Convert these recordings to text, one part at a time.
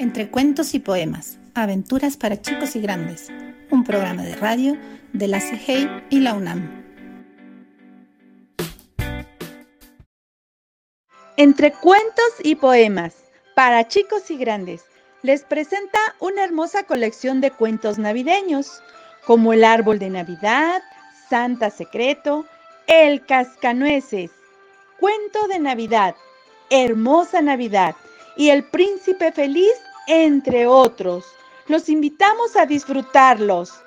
Entre cuentos y poemas, aventuras para chicos y grandes, un programa de radio de la CIGEI y la UNAM. Entre cuentos y poemas, para chicos y grandes, les presenta una hermosa colección de cuentos navideños, como El árbol de Navidad, Santa Secreto, El cascanueces, Cuento de Navidad, Hermosa Navidad y El príncipe feliz, entre otros. Los invitamos a disfrutarlos.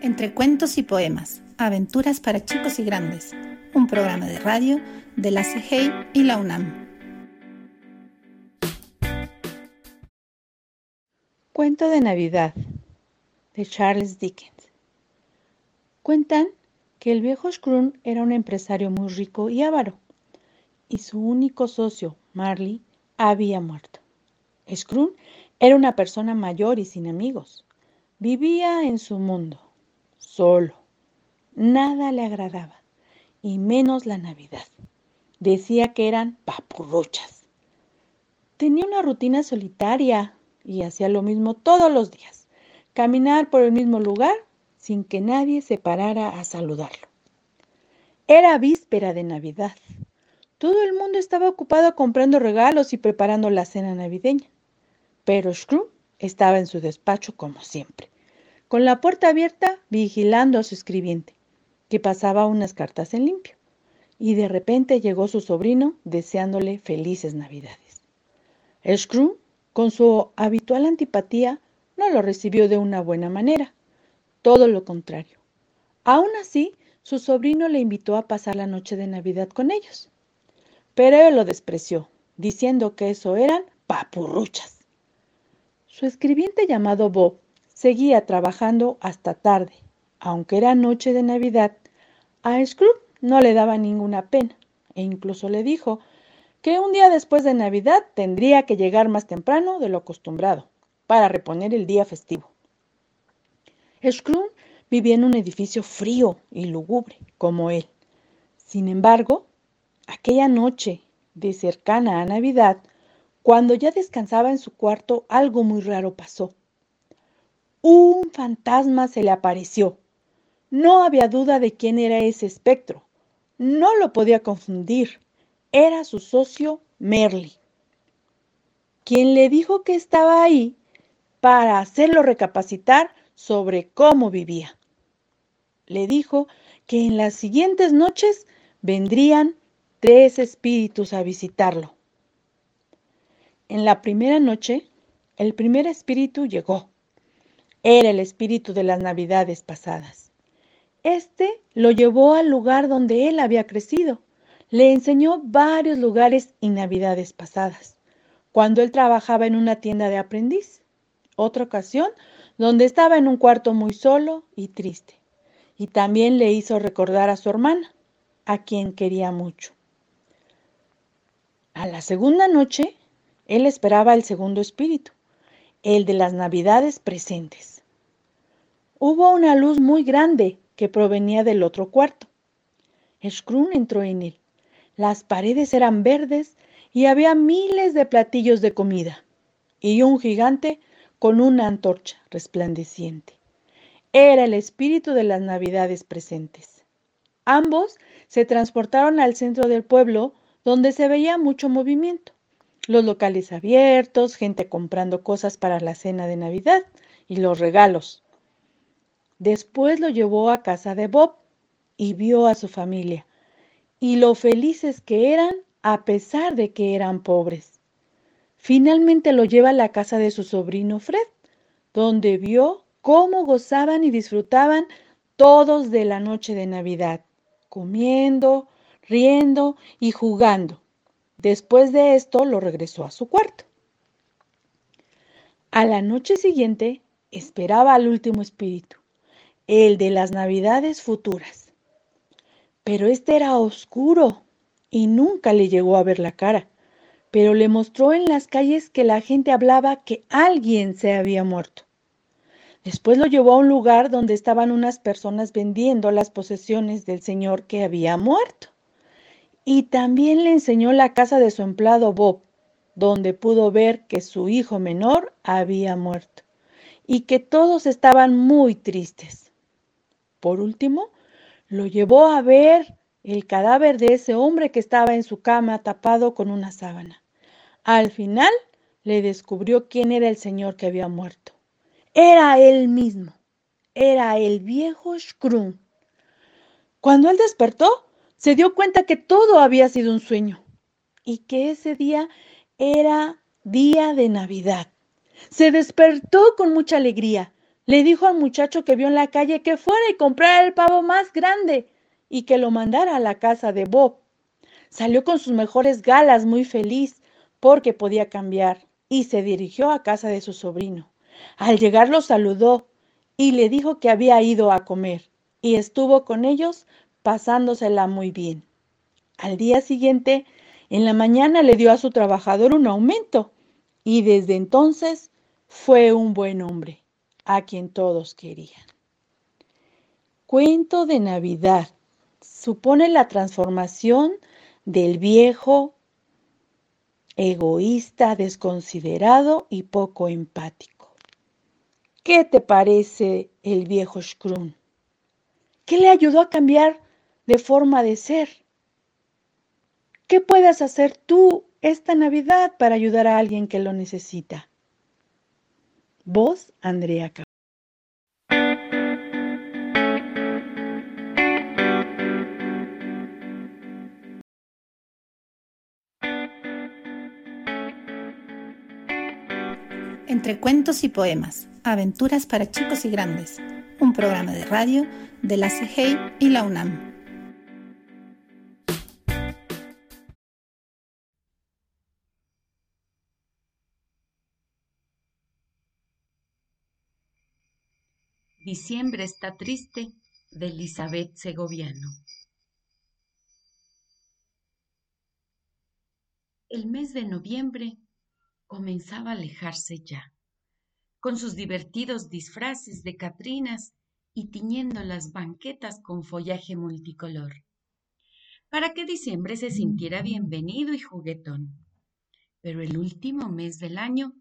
Entre cuentos y poemas, aventuras para chicos y grandes, un programa de radio de la CIGEI y la UNAM. Cuento de Navidad de Charles Dickens. Cuentan que el viejo Scrooge era un empresario muy rico y avaro, y su único socio, Marley, había muerto. Scrooge era una persona mayor y sin amigos. Vivía en su mundo, solo. Nada le agradaba, y menos la Navidad. Decía que eran papurruchas. Tenía una rutina solitaria y hacía lo mismo todos los días, caminar por el mismo lugar sin que nadie se parara a saludarlo. Era víspera de Navidad. Todo el mundo estaba ocupado comprando regalos y preparando la cena navideña. Pero Scrooge estaba en su despacho como siempre, con la puerta abierta vigilando a su escribiente, que pasaba unas cartas en limpio. Y de repente llegó su sobrino deseándole felices Navidades. Scrooge con su habitual antipatía, no lo recibió de una buena manera. Todo lo contrario. Aún así, su sobrino le invitó a pasar la noche de Navidad con ellos. Pero él lo despreció, diciendo que eso eran papurruchas. Su escribiente llamado Bob seguía trabajando hasta tarde. Aunque era noche de Navidad, a Scrooge no le daba ninguna pena, e incluso le dijo que un día después de Navidad tendría que llegar más temprano de lo acostumbrado, para reponer el día festivo. Scrooge vivía en un edificio frío y lúgubre, como él. Sin embargo, aquella noche de cercana a Navidad, cuando ya descansaba en su cuarto, algo muy raro pasó. Un fantasma se le apareció. No había duda de quién era ese espectro. No lo podía confundir era su socio Merly, quien le dijo que estaba ahí para hacerlo recapacitar sobre cómo vivía. Le dijo que en las siguientes noches vendrían tres espíritus a visitarlo. En la primera noche, el primer espíritu llegó. Era el espíritu de las navidades pasadas. Este lo llevó al lugar donde él había crecido le enseñó varios lugares y navidades pasadas, cuando él trabajaba en una tienda de aprendiz. Otra ocasión, donde estaba en un cuarto muy solo y triste. Y también le hizo recordar a su hermana, a quien quería mucho. A la segunda noche, él esperaba el segundo espíritu, el de las navidades presentes. Hubo una luz muy grande que provenía del otro cuarto. Scrooge entró en él las paredes eran verdes y había miles de platillos de comida y un gigante con una antorcha resplandeciente. Era el espíritu de las navidades presentes. Ambos se transportaron al centro del pueblo donde se veía mucho movimiento. Los locales abiertos, gente comprando cosas para la cena de Navidad y los regalos. Después lo llevó a casa de Bob y vio a su familia y lo felices que eran a pesar de que eran pobres. Finalmente lo lleva a la casa de su sobrino Fred, donde vio cómo gozaban y disfrutaban todos de la noche de Navidad, comiendo, riendo y jugando. Después de esto lo regresó a su cuarto. A la noche siguiente esperaba al último espíritu, el de las Navidades futuras. Pero este era oscuro y nunca le llegó a ver la cara, pero le mostró en las calles que la gente hablaba que alguien se había muerto. Después lo llevó a un lugar donde estaban unas personas vendiendo las posesiones del señor que había muerto. Y también le enseñó la casa de su empleado Bob, donde pudo ver que su hijo menor había muerto y que todos estaban muy tristes. Por último, lo llevó a ver el cadáver de ese hombre que estaba en su cama tapado con una sábana. Al final le descubrió quién era el señor que había muerto. Era él mismo. Era el viejo Scrum. Cuando él despertó, se dio cuenta que todo había sido un sueño y que ese día era día de Navidad. Se despertó con mucha alegría. Le dijo al muchacho que vio en la calle que fuera y comprara el pavo más grande y que lo mandara a la casa de Bob. Salió con sus mejores galas muy feliz porque podía cambiar y se dirigió a casa de su sobrino. Al llegar lo saludó y le dijo que había ido a comer y estuvo con ellos pasándosela muy bien. Al día siguiente, en la mañana le dio a su trabajador un aumento y desde entonces fue un buen hombre, a quien todos querían. Cuento de Navidad supone la transformación del viejo egoísta, desconsiderado y poco empático. ¿Qué te parece el viejo Scrum? ¿Qué le ayudó a cambiar de forma de ser? ¿Qué puedes hacer tú esta Navidad para ayudar a alguien que lo necesita? Vos, Andrea Entre cuentos y poemas, aventuras para chicos y grandes, un programa de radio de la CGI y la UNAM. Diciembre está triste de Elizabeth Segoviano. El mes de noviembre comenzaba a alejarse ya, con sus divertidos disfraces de catrinas y tiñendo las banquetas con follaje multicolor, para que diciembre se sintiera bienvenido y juguetón. Pero el último mes del año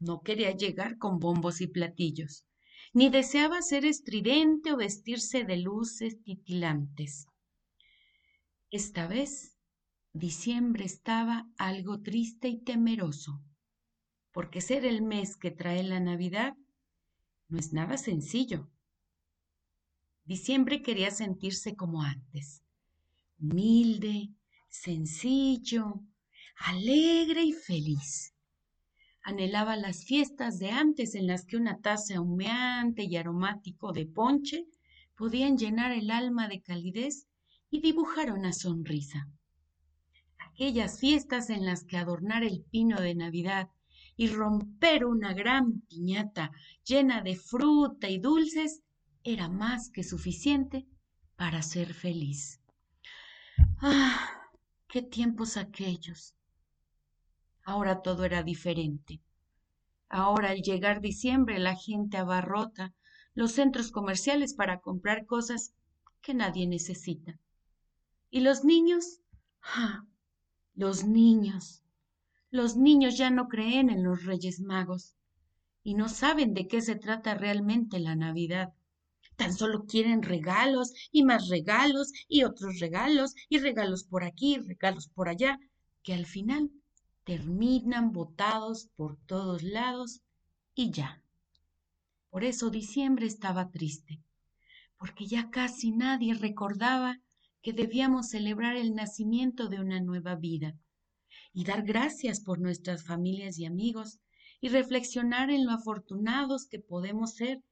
no quería llegar con bombos y platillos, ni deseaba ser estridente o vestirse de luces titilantes. Esta vez, diciembre estaba algo triste y temeroso porque ser el mes que trae la Navidad no es nada sencillo. Diciembre quería sentirse como antes, humilde, sencillo, alegre y feliz. Anhelaba las fiestas de antes en las que una taza humeante y aromático de ponche podían llenar el alma de calidez y dibujar una sonrisa. Aquellas fiestas en las que adornar el pino de Navidad y romper una gran piñata llena de fruta y dulces era más que suficiente para ser feliz. Ah, qué tiempos aquellos. Ahora todo era diferente. Ahora al llegar diciembre la gente abarrota los centros comerciales para comprar cosas que nadie necesita. ¿Y los niños? Ah, los niños los niños ya no creen en los Reyes Magos y no saben de qué se trata realmente la Navidad. Tan solo quieren regalos y más regalos y otros regalos y regalos por aquí, regalos por allá, que al final terminan botados por todos lados y ya. Por eso diciembre estaba triste, porque ya casi nadie recordaba que debíamos celebrar el nacimiento de una nueva vida y dar gracias por nuestras familias y amigos y reflexionar en lo afortunados que podemos ser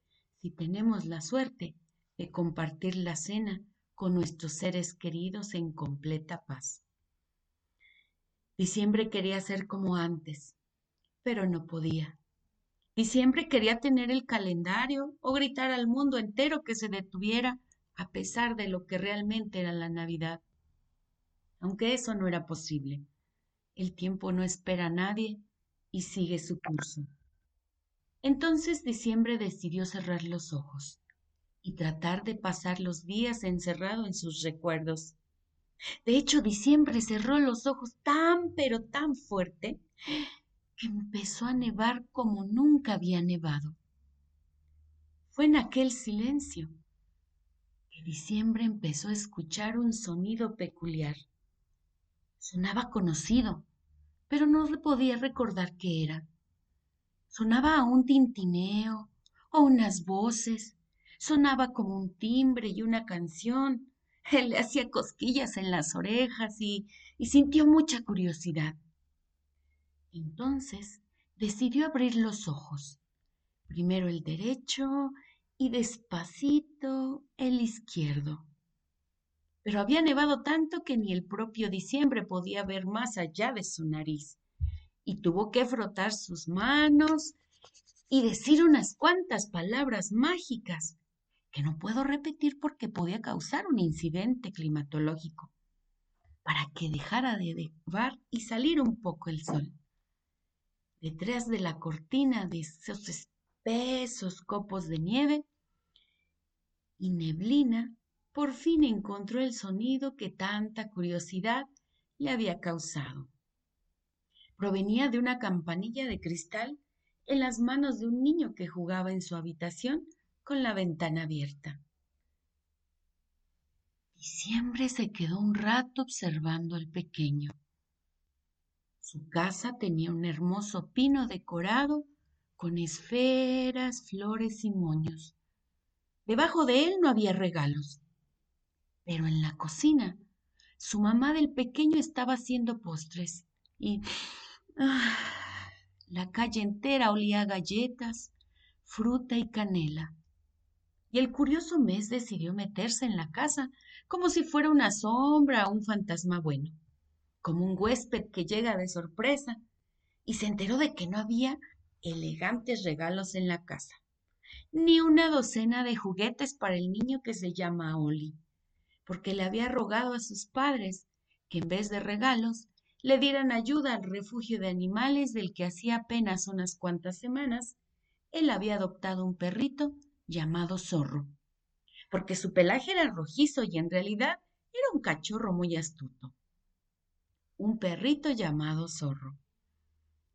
si tenemos la suerte de compartir la cena con nuestros seres queridos en completa paz. Diciembre quería ser como antes, pero no podía. Diciembre quería tener el calendario o gritar al mundo entero que se detuviera a pesar de lo que realmente era la Navidad. Aunque eso no era posible. El tiempo no espera a nadie y sigue su curso. Entonces diciembre decidió cerrar los ojos y tratar de pasar los días encerrado en sus recuerdos. De hecho, diciembre cerró los ojos tan pero tan fuerte que empezó a nevar como nunca había nevado. Fue en aquel silencio que diciembre empezó a escuchar un sonido peculiar. Sonaba conocido, pero no podía recordar qué era. Sonaba a un tintineo o unas voces, sonaba como un timbre y una canción. Le hacía cosquillas en las orejas y sintió mucha curiosidad. Entonces decidió abrir los ojos, primero el derecho y despacito el izquierdo. Pero había nevado tanto que ni el propio diciembre podía ver más allá de su nariz, y tuvo que frotar sus manos y decir unas cuantas palabras mágicas que no puedo repetir porque podía causar un incidente climatológico, para que dejara de nevar y salir un poco el sol. Detrás de la cortina de esos espesos copos de nieve y neblina, por fin encontró el sonido que tanta curiosidad le había causado. Provenía de una campanilla de cristal en las manos de un niño que jugaba en su habitación con la ventana abierta. Diciembre se quedó un rato observando al pequeño. Su casa tenía un hermoso pino decorado con esferas, flores y moños. Debajo de él no había regalos. Pero en la cocina, su mamá del pequeño estaba haciendo postres y ah, la calle entera olía a galletas, fruta y canela. Y el curioso mes decidió meterse en la casa como si fuera una sombra o un fantasma bueno, como un huésped que llega de sorpresa, y se enteró de que no había elegantes regalos en la casa ni una docena de juguetes para el niño que se llama Oli, porque le había rogado a sus padres que en vez de regalos le dieran ayuda al refugio de animales del que hacía apenas unas cuantas semanas él había adoptado un perrito llamado Zorro, porque su pelaje era rojizo y en realidad era un cachorro muy astuto. Un perrito llamado Zorro.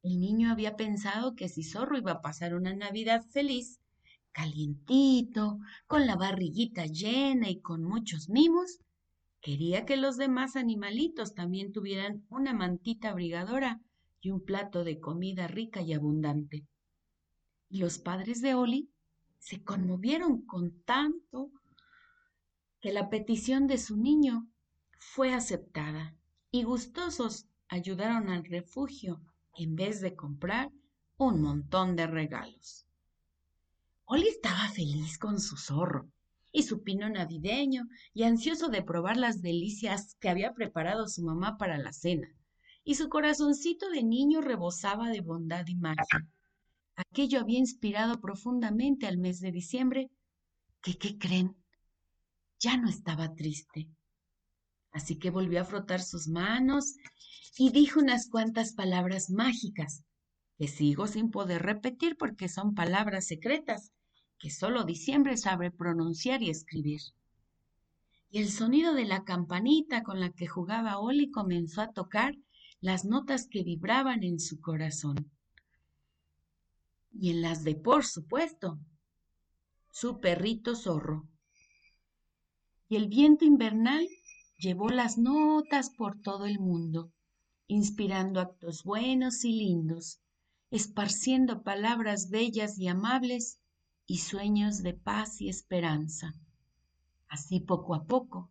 El niño había pensado que si Zorro iba a pasar una Navidad feliz, calientito, con la barriguita llena y con muchos mimos, quería que los demás animalitos también tuvieran una mantita abrigadora y un plato de comida rica y abundante. Y los padres de Oli se conmovieron con tanto que la petición de su niño fue aceptada y gustosos ayudaron al refugio en vez de comprar un montón de regalos. Oli estaba feliz con su zorro y su pino navideño y ansioso de probar las delicias que había preparado su mamá para la cena. Y su corazoncito de niño rebosaba de bondad y magia. Aquello había inspirado profundamente al mes de diciembre, que, ¿qué creen? Ya no estaba triste. Así que volvió a frotar sus manos y dijo unas cuantas palabras mágicas, que sigo sin poder repetir porque son palabras secretas que solo diciembre sabe pronunciar y escribir. Y el sonido de la campanita con la que jugaba Oli comenzó a tocar las notas que vibraban en su corazón. Y en las de, por supuesto, su perrito zorro. Y el viento invernal llevó las notas por todo el mundo, inspirando actos buenos y lindos, esparciendo palabras bellas y amables y sueños de paz y esperanza. Así poco a poco,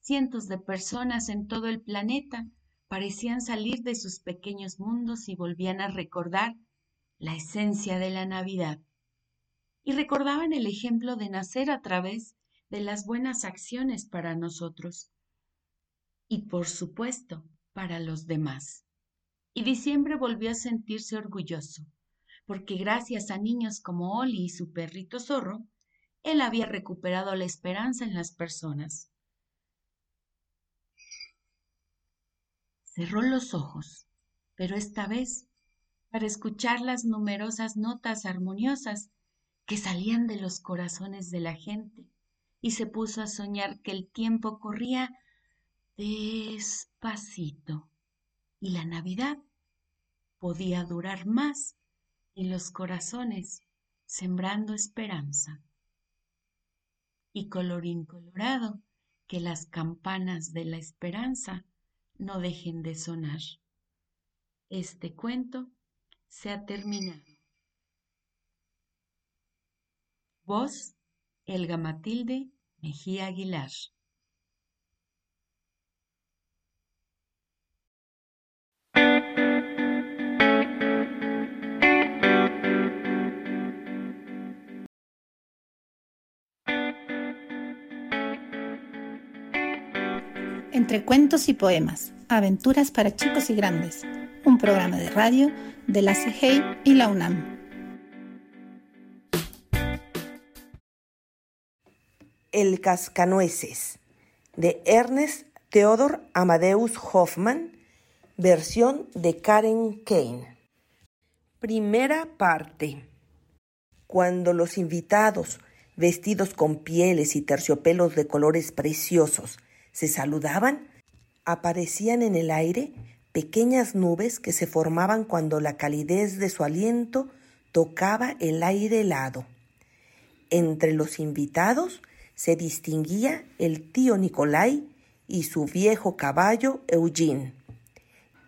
cientos de personas en todo el planeta parecían salir de sus pequeños mundos y volvían a recordar la esencia de la Navidad. Y recordaban el ejemplo de nacer a través de las buenas acciones para nosotros y por supuesto para los demás. Y diciembre volvió a sentirse orgulloso porque gracias a niños como Oli y su perrito zorro, él había recuperado la esperanza en las personas. Cerró los ojos, pero esta vez para escuchar las numerosas notas armoniosas que salían de los corazones de la gente y se puso a soñar que el tiempo corría despacito y la Navidad podía durar más y los corazones sembrando esperanza. Y colorín colorado, que las campanas de la esperanza no dejen de sonar. Este cuento se ha terminado. Voz, Elga Matilde Mejía Aguilar. Entre cuentos y poemas, aventuras para chicos y grandes, un programa de radio de la CIGEI y la UNAM. El cascanueces de Ernest Theodor Amadeus Hoffman, versión de Karen Kane. Primera parte. Cuando los invitados, vestidos con pieles y terciopelos de colores preciosos, se saludaban, aparecían en el aire pequeñas nubes que se formaban cuando la calidez de su aliento tocaba el aire helado. Entre los invitados se distinguía el tío Nicolai y su viejo caballo Eugene.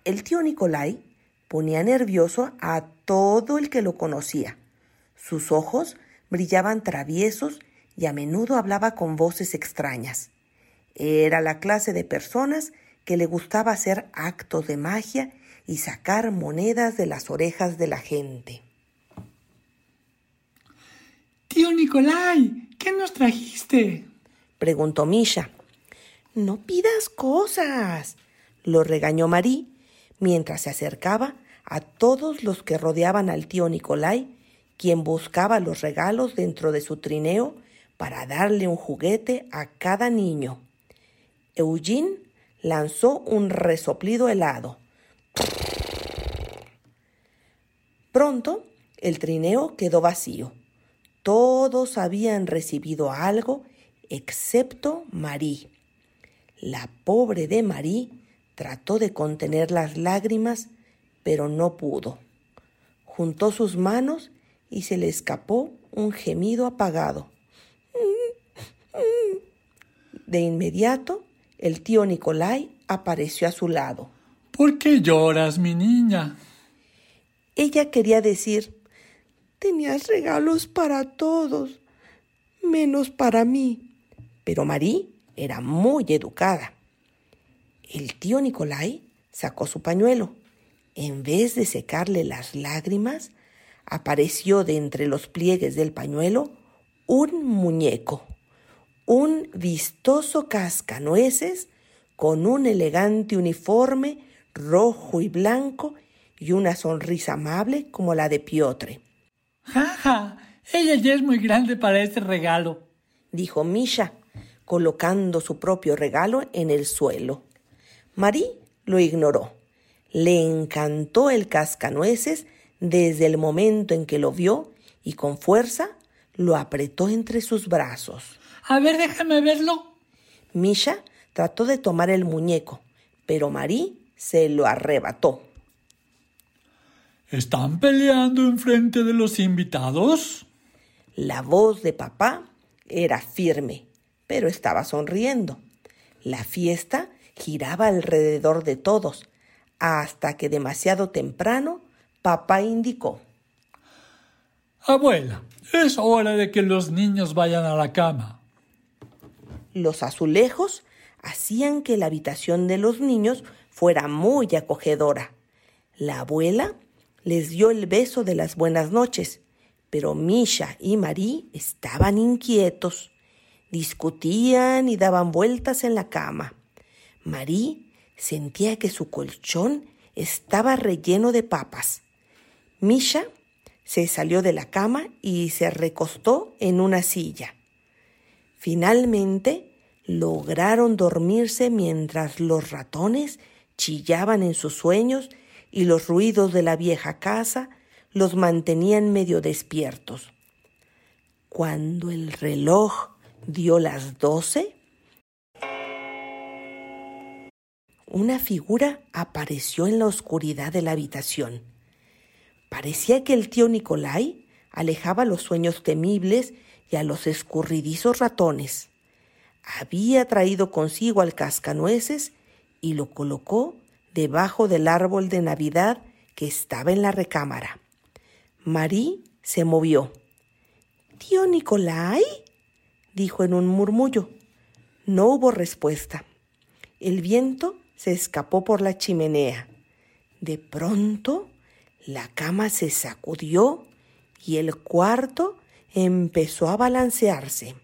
El tío Nicolai ponía nervioso a todo el que lo conocía. Sus ojos brillaban traviesos y a menudo hablaba con voces extrañas. Era la clase de personas que le gustaba hacer actos de magia y sacar monedas de las orejas de la gente. Tío Nicolai, ¿qué nos trajiste? preguntó Misha. No pidas cosas, lo regañó Marí mientras se acercaba a todos los que rodeaban al tío Nicolai, quien buscaba los regalos dentro de su trineo para darle un juguete a cada niño. Eugene lanzó un resoplido helado. Pronto el trineo quedó vacío. Todos habían recibido algo excepto Marí. La pobre de Marí trató de contener las lágrimas, pero no pudo. Juntó sus manos y se le escapó un gemido apagado. De inmediato el tío Nicolai apareció a su lado. ¿Por qué lloras, mi niña? Ella quería decir, tenías regalos para todos, menos para mí. Pero Marí era muy educada. El tío Nicolai sacó su pañuelo. En vez de secarle las lágrimas, apareció de entre los pliegues del pañuelo un muñeco un vistoso cascanueces con un elegante uniforme rojo y blanco y una sonrisa amable como la de Piotre. ¡Ja, ja! Ella ya es muy grande para este regalo, dijo Misha, colocando su propio regalo en el suelo. Marí lo ignoró. Le encantó el cascanueces desde el momento en que lo vio y con fuerza lo apretó entre sus brazos. A ver, déjame verlo. Misha trató de tomar el muñeco, pero Marí se lo arrebató. ¿Están peleando enfrente de los invitados? La voz de papá era firme, pero estaba sonriendo. La fiesta giraba alrededor de todos, hasta que demasiado temprano papá indicó. Abuela, es hora de que los niños vayan a la cama. Los azulejos hacían que la habitación de los niños fuera muy acogedora. La abuela les dio el beso de las buenas noches, pero Misha y Marí estaban inquietos. Discutían y daban vueltas en la cama. Marí sentía que su colchón estaba relleno de papas. Misha se salió de la cama y se recostó en una silla. Finalmente lograron dormirse mientras los ratones chillaban en sus sueños y los ruidos de la vieja casa los mantenían medio despiertos. Cuando el reloj dio las doce, una figura apareció en la oscuridad de la habitación. Parecía que el tío Nicolai alejaba los sueños temibles y a los escurridizos ratones. Había traído consigo al cascanueces y lo colocó debajo del árbol de Navidad que estaba en la recámara. Marí se movió. ¿Tío Nicolai? dijo en un murmullo. No hubo respuesta. El viento se escapó por la chimenea. De pronto, la cama se sacudió y el cuarto empezó a balancearse.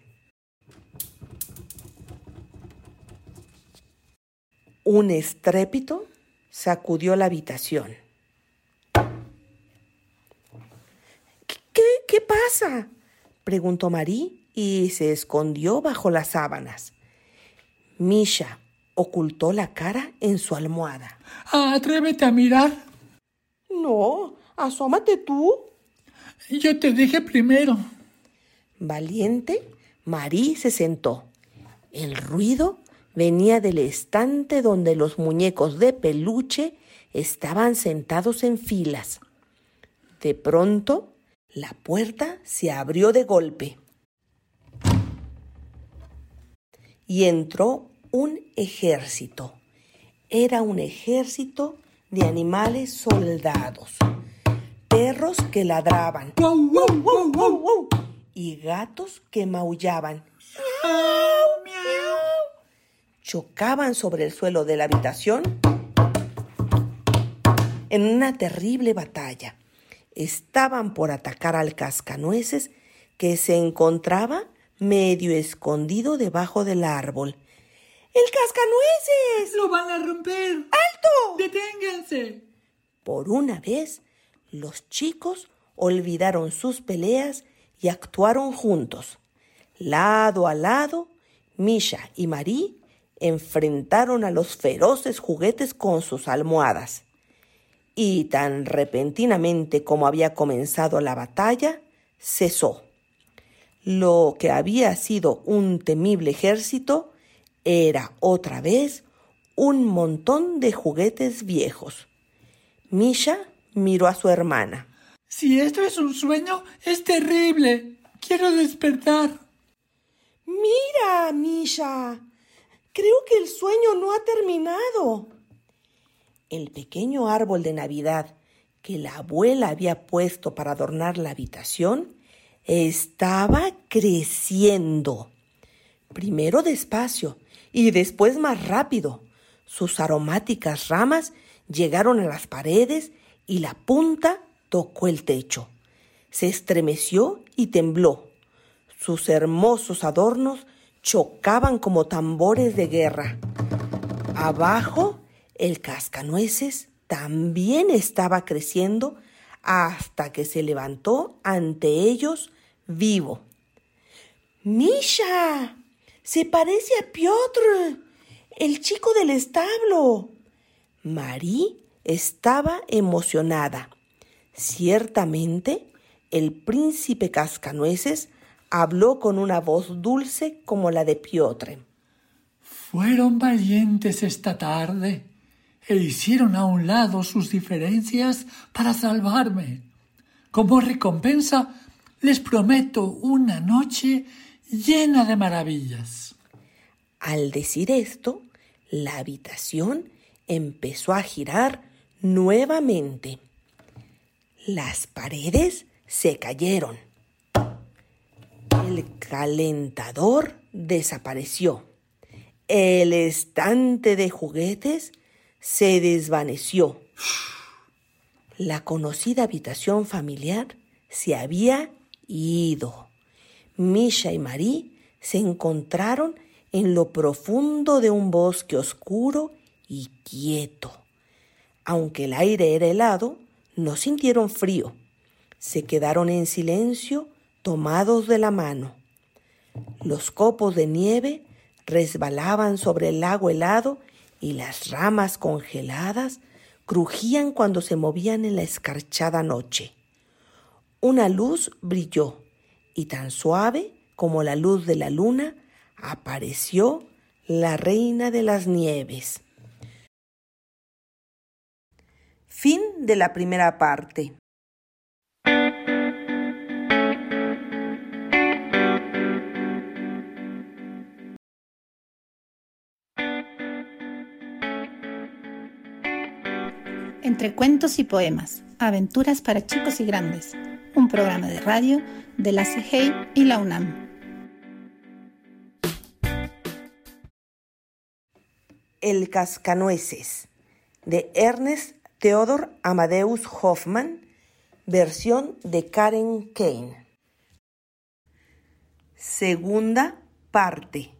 Un estrépito sacudió la habitación. ¿Qué, qué pasa? preguntó Marí y se escondió bajo las sábanas. Misha ocultó la cara en su almohada. Atrévete a mirar. No, asómate tú. Yo te dije primero. Valiente, Marí se sentó. El ruido venía del estante donde los muñecos de peluche estaban sentados en filas. De pronto, la puerta se abrió de golpe y entró un ejército. Era un ejército de animales soldados, perros que ladraban y gatos que maullaban. Chocaban sobre el suelo de la habitación en una terrible batalla. Estaban por atacar al cascanueces que se encontraba medio escondido debajo del árbol. ¡El cascanueces! ¡Lo van a romper! ¡Alto! ¡Deténganse! Por una vez, los chicos olvidaron sus peleas y actuaron juntos. Lado a lado, Misha y Marí enfrentaron a los feroces juguetes con sus almohadas. Y tan repentinamente como había comenzado la batalla, cesó. Lo que había sido un temible ejército era otra vez un montón de juguetes viejos. Misha miró a su hermana. Si esto es un sueño, es terrible. Quiero despertar. Mira, Misha. Creo que el sueño no ha terminado. El pequeño árbol de Navidad que la abuela había puesto para adornar la habitación estaba creciendo. Primero despacio y después más rápido. Sus aromáticas ramas llegaron a las paredes y la punta tocó el techo. Se estremeció y tembló. Sus hermosos adornos chocaban como tambores de guerra. Abajo, el cascanueces también estaba creciendo hasta que se levantó ante ellos vivo. ¡Misha! Se parece a Piotr, el chico del establo. Marí estaba emocionada. Ciertamente, el príncipe Cascanueces habló con una voz dulce como la de Piotr. Fueron valientes esta tarde e hicieron a un lado sus diferencias para salvarme. Como recompensa, les prometo una noche llena de maravillas. Al decir esto, la habitación empezó a girar nuevamente. Las paredes se cayeron. El calentador desapareció. El estante de juguetes se desvaneció. La conocida habitación familiar se había ido. Misha y Marí se encontraron en lo profundo de un bosque oscuro y quieto. Aunque el aire era helado, no sintieron frío. Se quedaron en silencio, tomados de la mano. Los copos de nieve resbalaban sobre el lago helado y las ramas congeladas crujían cuando se movían en la escarchada noche. Una luz brilló y tan suave como la luz de la luna apareció la reina de las nieves. Fin de la primera parte. Entre cuentos y poemas, aventuras para chicos y grandes, un programa de radio de la CIGEI y la UNAM. El cascanueces de Ernest Theodor Amadeus Hoffman, versión de Karen Kane. Segunda parte.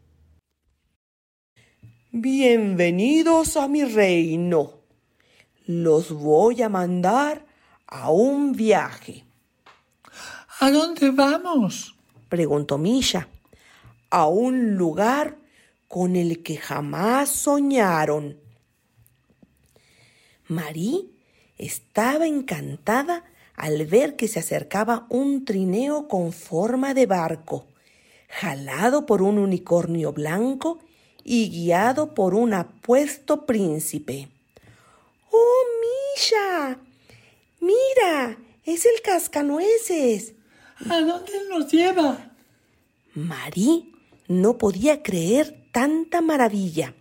Bienvenidos a mi reino. Los voy a mandar a un viaje. ¿A dónde vamos? preguntó Misha. A un lugar con el que jamás soñaron. Marí estaba encantada al ver que se acercaba un trineo con forma de barco, jalado por un unicornio blanco y guiado por un apuesto príncipe. ¡Oh, Misha! ¡Mira! Es el cascanueces. ¿A dónde nos lleva? Marí no podía creer tanta maravilla.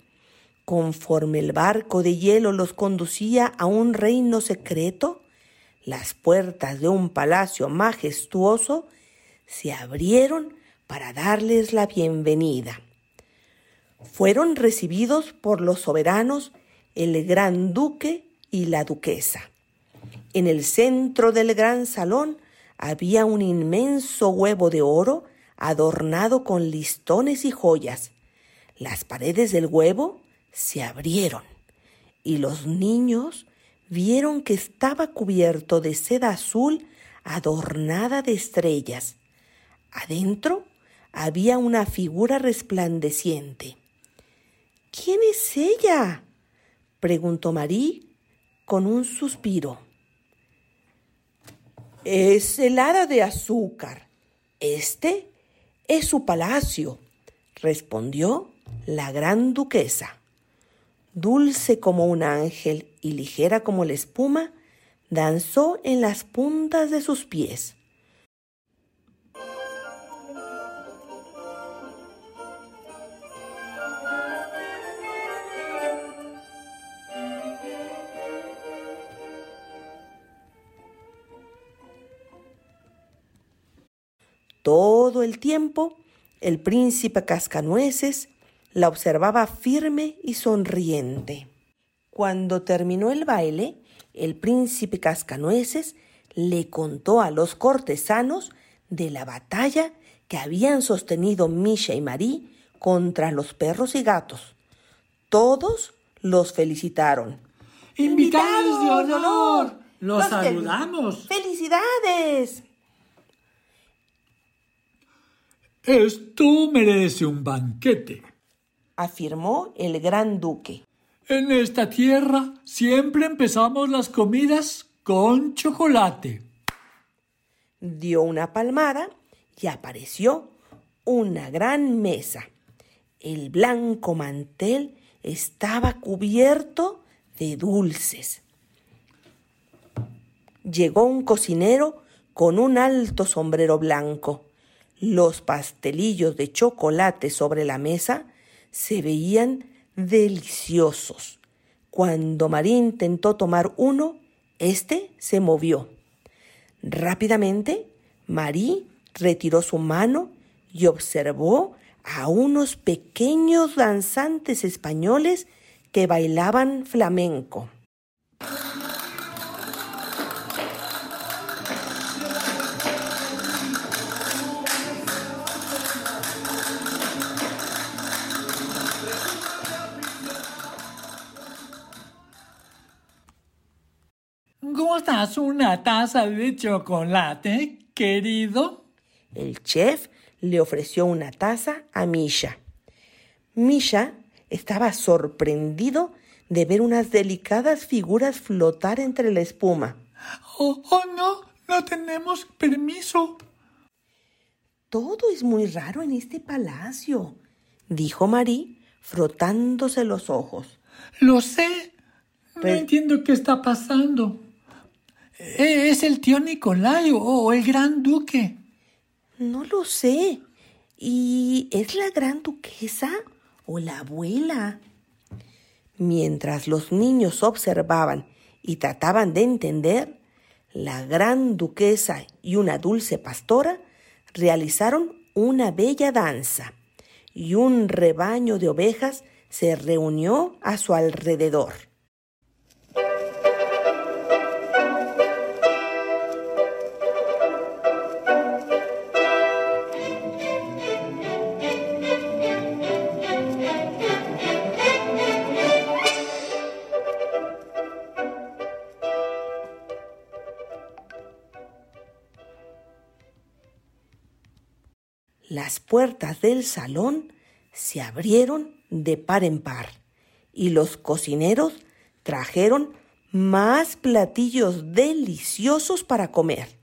Conforme el barco de hielo los conducía a un reino secreto, las puertas de un palacio majestuoso se abrieron para darles la bienvenida. Fueron recibidos por los soberanos el gran duque y la duquesa. En el centro del gran salón había un inmenso huevo de oro adornado con listones y joyas. Las paredes del huevo se abrieron y los niños vieron que estaba cubierto de seda azul adornada de estrellas. Adentro había una figura resplandeciente. ¿Quién es ella? preguntó Marí con un suspiro. Es el hada de azúcar. Este es su palacio, respondió la gran duquesa dulce como un ángel y ligera como la espuma, danzó en las puntas de sus pies. Todo el tiempo, el príncipe Cascanueces la observaba firme y sonriente. Cuando terminó el baile, el príncipe Cascanueces le contó a los cortesanos de la batalla que habían sostenido Misha y Marí contra los perros y gatos. Todos los felicitaron. ¡Invitados de honor! ¡Los, saludamos! ¡Felicidades! Esto merece un banquete afirmó el gran duque. En esta tierra siempre empezamos las comidas con chocolate. Dio una palmada y apareció una gran mesa. El blanco mantel estaba cubierto de dulces. Llegó un cocinero con un alto sombrero blanco. Los pastelillos de chocolate sobre la mesa se veían deliciosos. Cuando María intentó tomar uno, éste se movió. Rápidamente, Marí retiró su mano y observó a unos pequeños danzantes españoles que bailaban flamenco. ¿Gustas una taza de chocolate, querido? El chef le ofreció una taza a Misha. Misha estaba sorprendido de ver unas delicadas figuras flotar entre la espuma. Oh, oh, no, no tenemos permiso. Todo es muy raro en este palacio, dijo Marie, frotándose los ojos. Lo sé. No entiendo qué está pasando. ¿E-, ¿Es el tío Nicolai o el gran duque? No lo sé. ¿Y es la gran duquesa o la abuela? Mientras los niños observaban y trataban de entender, la gran duquesa y una dulce pastora realizaron una bella danza y un rebaño de ovejas se reunió a su alrededor. Las puertas del salón se abrieron de par en par y los cocineros trajeron más platillos deliciosos para comer.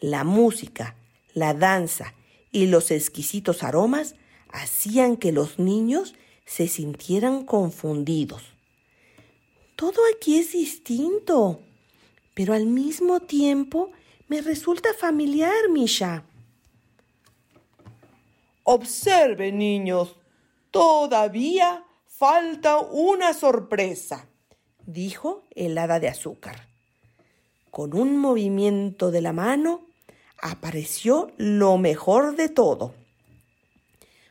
La música, la danza y los exquisitos aromas hacían que los niños se sintieran confundidos. Todo aquí es distinto, pero al mismo tiempo me resulta familiar, Misha. Observe, niños, todavía falta una sorpresa, dijo el hada de azúcar. Con un movimiento de la mano apareció lo mejor de todo.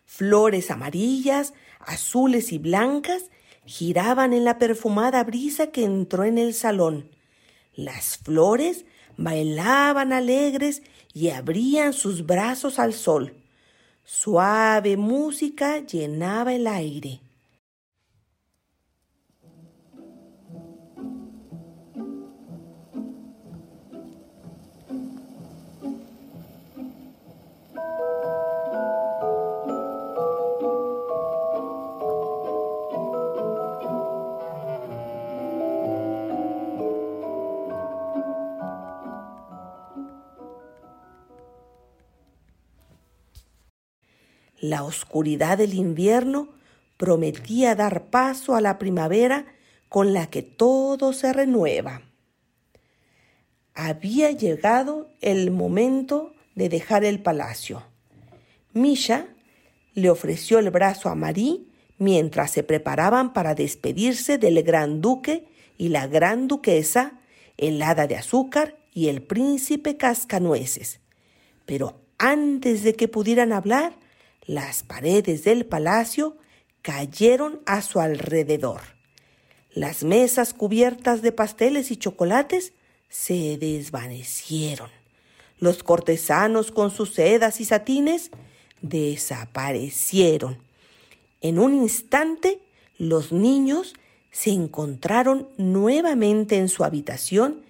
Flores amarillas, azules y blancas giraban en la perfumada brisa que entró en el salón. Las flores bailaban alegres y abrían sus brazos al sol. Suave música llenaba el aire. La oscuridad del invierno prometía dar paso a la primavera con la que todo se renueva. Había llegado el momento de dejar el palacio. Misha le ofreció el brazo a Marie mientras se preparaban para despedirse del gran duque y la gran duquesa, el hada de azúcar y el príncipe cascanueces. Pero antes de que pudieran hablar, las paredes del palacio cayeron a su alrededor. Las mesas cubiertas de pasteles y chocolates se desvanecieron. Los cortesanos con sus sedas y satines desaparecieron. En un instante, los niños se encontraron nuevamente en su habitación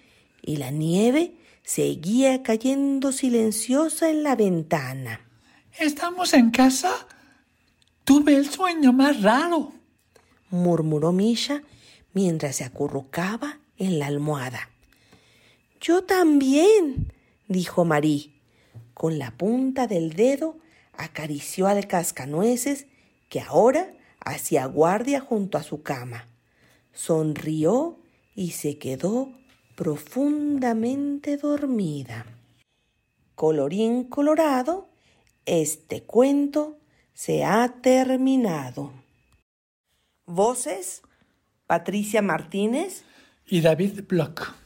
y la nieve seguía cayendo silenciosa en la ventana. ¿Estamos en casa? Tuve el sueño más raro, murmuró Misha mientras se acurrucaba en la almohada. Yo también, dijo Marí. Con la punta del dedo acarició al cascanueces que ahora hacía guardia junto a su cama. Sonrió y se quedó profundamente dormida. Colorín colorado, este cuento se ha terminado. Voces, Patricia Martínez y David Bloch.